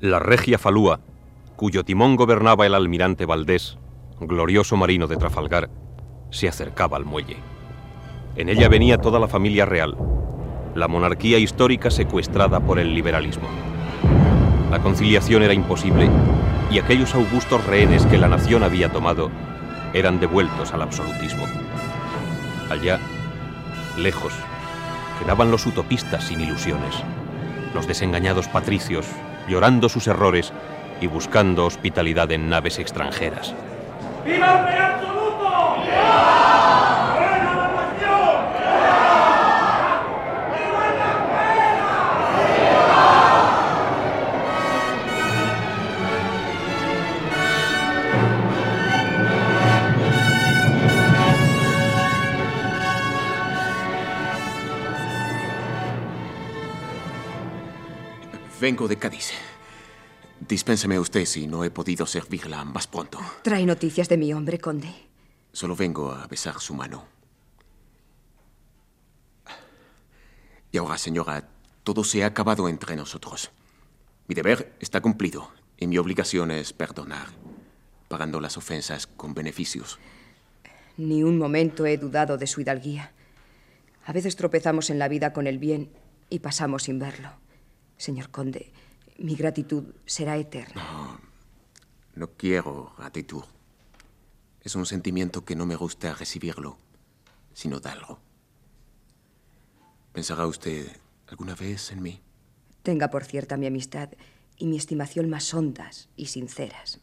La regia Falúa, cuyo timón gobernaba el almirante Valdés, glorioso marino de Trafalgar, se acercaba al muelle. En ella venía toda la familia real, la monarquía histórica secuestrada por el liberalismo. La conciliación era imposible y aquellos augustos rehenes que la nación había tomado eran devueltos al absolutismo. Allá, lejos, quedaban los utopistas sin ilusiones, los desengañados patricios llorando sus errores y buscando hospitalidad en naves extranjeras. ¡Viva el absoluto! Vengo de Cádiz. Dispénseme usted si no he podido servirla más pronto. Trae noticias de mi hombre, conde. Solo vengo a besar su mano. Y ahora, señora, todo se ha acabado entre nosotros. Mi deber está cumplido y mi obligación es perdonar, pagando las ofensas con beneficios. Ni un momento he dudado de su hidalguía. A veces tropezamos en la vida con el bien y pasamos sin verlo. Señor conde, mi gratitud será eterna. No, no quiero gratitud. Es un sentimiento que no me gusta recibirlo, sino darlo. Pensará usted, alguna vez en mí. Tenga por cierta mi amistad y mi estimación más hondas y sinceras.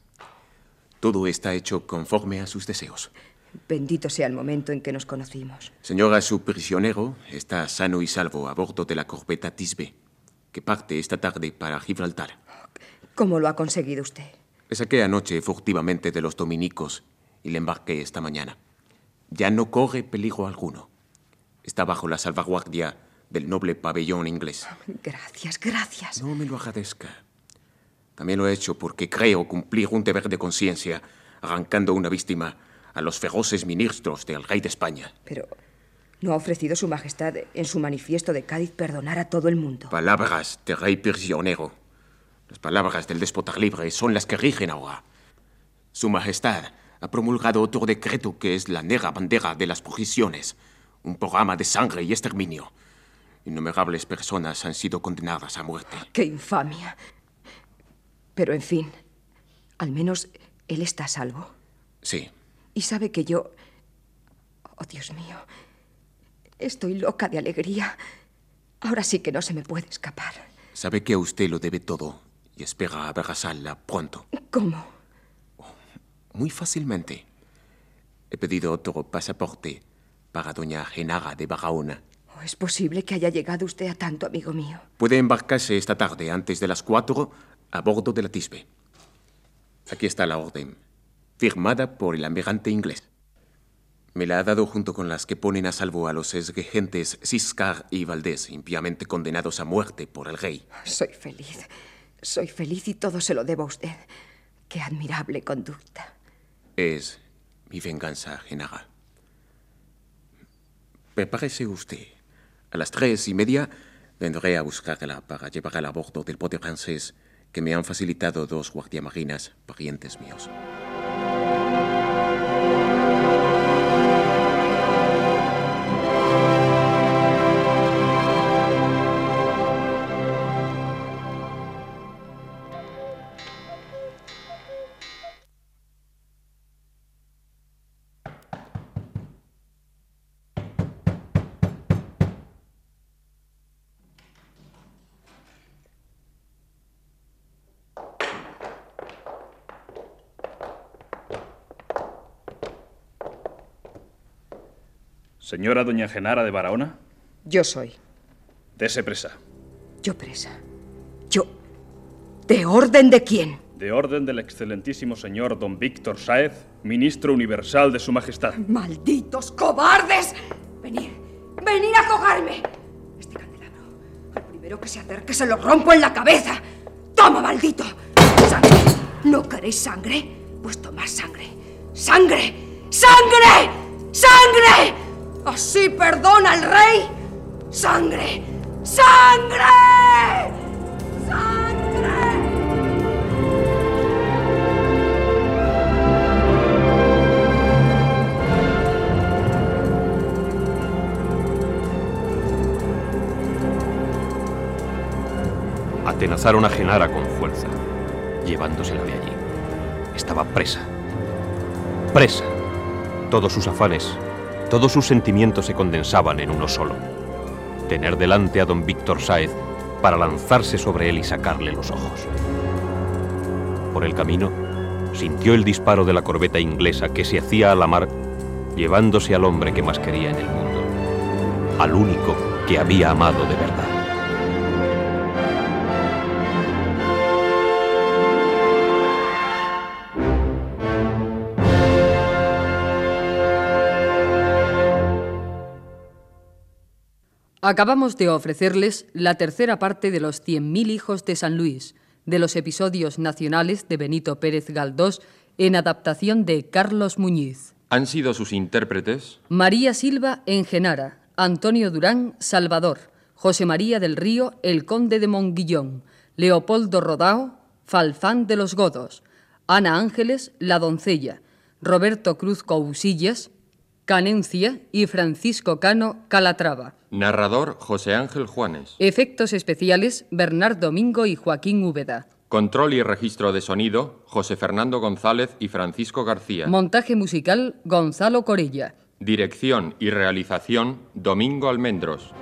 Todo está hecho conforme a sus deseos. Bendito sea el momento en que nos conocimos. Señora, su prisionero está sano y salvo a bordo de la corbeta Tisbe, que parte esta tarde para Gibraltar. ¿Cómo lo ha conseguido usted? Le saqué anoche furtivamente de los dominicos y le embarqué esta mañana. Ya no corre peligro alguno. Está bajo la salvaguardia del noble pabellón inglés. Gracias, gracias. No me lo agradezca. También lo he hecho porque creo cumplir un deber de conciencia arrancando una víctima a los feroces ministros del rey de España. Pero no ha ofrecido su majestad en su manifiesto de Cádiz perdonar a todo el mundo. Palabras de rey prisionero. Las palabras del déspota libre son las que rigen ahora. Su majestad ha promulgado otro decreto que es la negra bandera de las prohibiciones, un programa de sangre y exterminio. Innumerables personas han sido condenadas a muerte. ¡Qué infamia! Pero, en fin, al menos él está a salvo. Sí. Y sabe que yo... Oh, Dios mío. Estoy loca de alegría. Ahora sí que no se me puede escapar. Sabe que a usted lo debe todo y espera abrazarla pronto. ¿Cómo? Muy fácilmente. He pedido otro pasaporte para doña Genara de Barahona. Oh, ¿Es posible que haya llegado usted a tanto, amigo mío? Puede embarcarse esta tarde antes de las cuatro a bordo de la Tisbe. Aquí está la orden, firmada por el almirante inglés. Me la ha dado junto con las que ponen a salvo a los exregentes Ciscar y Valdés, impíamente condenados a muerte por el rey. Soy feliz. Soy feliz y todo se lo debo a usted. Qué admirable conducta. Es mi venganza, Genara. Prepárese usted. A las tres y media vendré a buscarla para llevarla a bordo del bote francés que me han facilitado dos guardiamarinas parientes míos. Señora doña Genara de Barahona. Yo soy. Dese presa. Yo presa. Yo. ¿De orden de quién? De orden del excelentísimo señor don Víctor Sáez, ministro universal de su majestad. ¡Malditos cobardes! Venid, venid a cogerme. Este candelabro, al primero que se acerque se lo rompo en la cabeza. ¡Toma, maldito! ¡Sangre! ¿No queréis sangre? Pues tomad sangre. ¡Sangre! ¡Sangre! ¡Sangre! ¿Así perdona el rey? ¡Sangre! ¡Sangre! ¡Sangre! Atenazaron a Genara con fuerza, llevándosela de allí. Estaba presa. Presa. Todos sus afanes, todos sus sentimientos se condensaban en uno solo. Tener delante a don Víctor Sáez para lanzarse sobre él y sacarle los ojos. Por el camino, sintió el disparo de la corbeta inglesa que se hacía a la mar, llevándose al hombre que más quería en el mundo, al único que había amado de verdad. Acabamos de ofrecerles la tercera parte de los 100.000 hijos de San Luis, de los episodios nacionales de Benito Pérez Galdós en adaptación de Carlos Muñiz. Han sido sus intérpretes María Silva en Genara, Antonio Durán, Salvador, José María del Río, el conde de Monguillón, Leopoldo Rodao, Falfán de los Godos, Ana Ángeles, la doncella, Roberto Cruz Cousillas, Canencia y Francisco Cano Calatrava. Narrador José Ángel Juanes. Efectos especiales Bernard Domingo y Joaquín Úbeda. Control y registro de sonido José Fernando González y Francisco García. Montaje musical Gonzalo Corella. Dirección y realización Domingo Almendros.